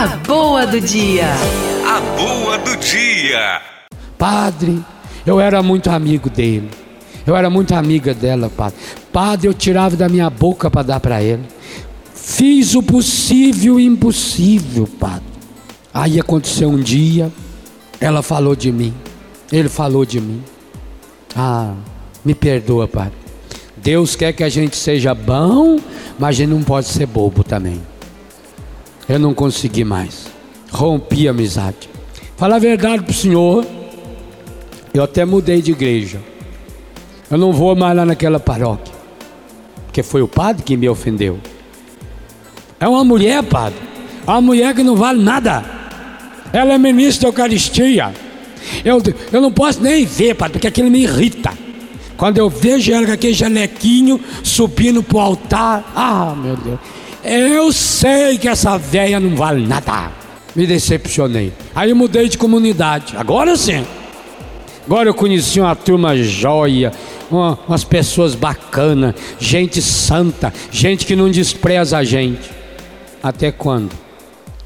A boa do dia. A boa do dia. Padre, eu era muito amigo dele. Eu era muito amiga dela, padre. Padre, eu tirava da minha boca para dar para ele. Fiz o possível e impossível, padre. Aí aconteceu um dia, ela falou de mim. Ele falou de mim. Ah, me perdoa, padre. Deus quer que a gente seja bom, mas a gente não pode ser bobo também. Eu não consegui mais. Rompi a amizade. Falar a verdade para o senhor, eu até mudei de igreja. Eu não vou mais lá naquela paróquia. Porque foi o padre que me ofendeu. É uma mulher, padre. É uma mulher que não vale nada. Ela é ministra da Eucaristia. Eu, eu não posso nem ver, padre, porque aquilo me irrita. Quando eu vejo ela com aquele jalequinho subindo para o altar, ah, meu Deus. Eu sei que essa velha não vale nada. Me decepcionei. Aí mudei de comunidade. Agora sim. Agora eu conheci uma turma joia, uma, umas pessoas bacanas, gente santa, gente que não despreza a gente. Até quando?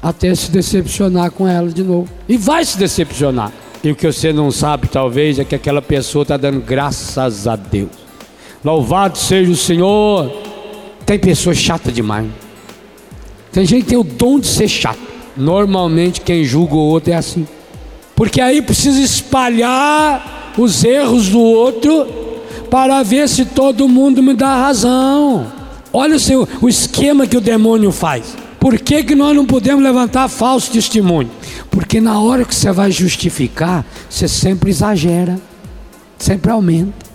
Até se decepcionar com ela de novo. E vai se decepcionar. E o que você não sabe, talvez, é que aquela pessoa está dando graças a Deus. Louvado seja o Senhor. Tem pessoa chata demais. Tem gente que tem o dom de ser chato. Normalmente quem julga o outro é assim. Porque aí precisa espalhar os erros do outro para ver se todo mundo me dá razão. Olha o, seu, o esquema que o demônio faz. Por que, que nós não podemos levantar falso testemunho? Porque na hora que você vai justificar, você sempre exagera, sempre aumenta,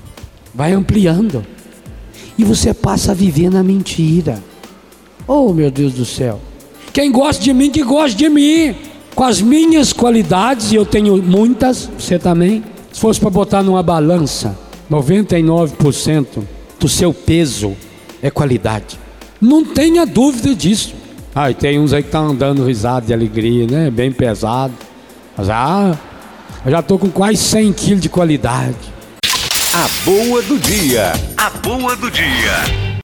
vai ampliando. E você passa a viver na mentira. Oh, meu Deus do céu. Quem gosta de mim, que gosta de mim. Com as minhas qualidades, e eu tenho muitas, você também. Se fosse para botar numa balança, 99% do seu peso é qualidade. Não tenha dúvida disso. Ah, e tem uns aí que estão tá andando risado de alegria, né? Bem pesado. Mas ah, eu já estou com quase 100 quilos de qualidade. A boa do dia. A boa do dia.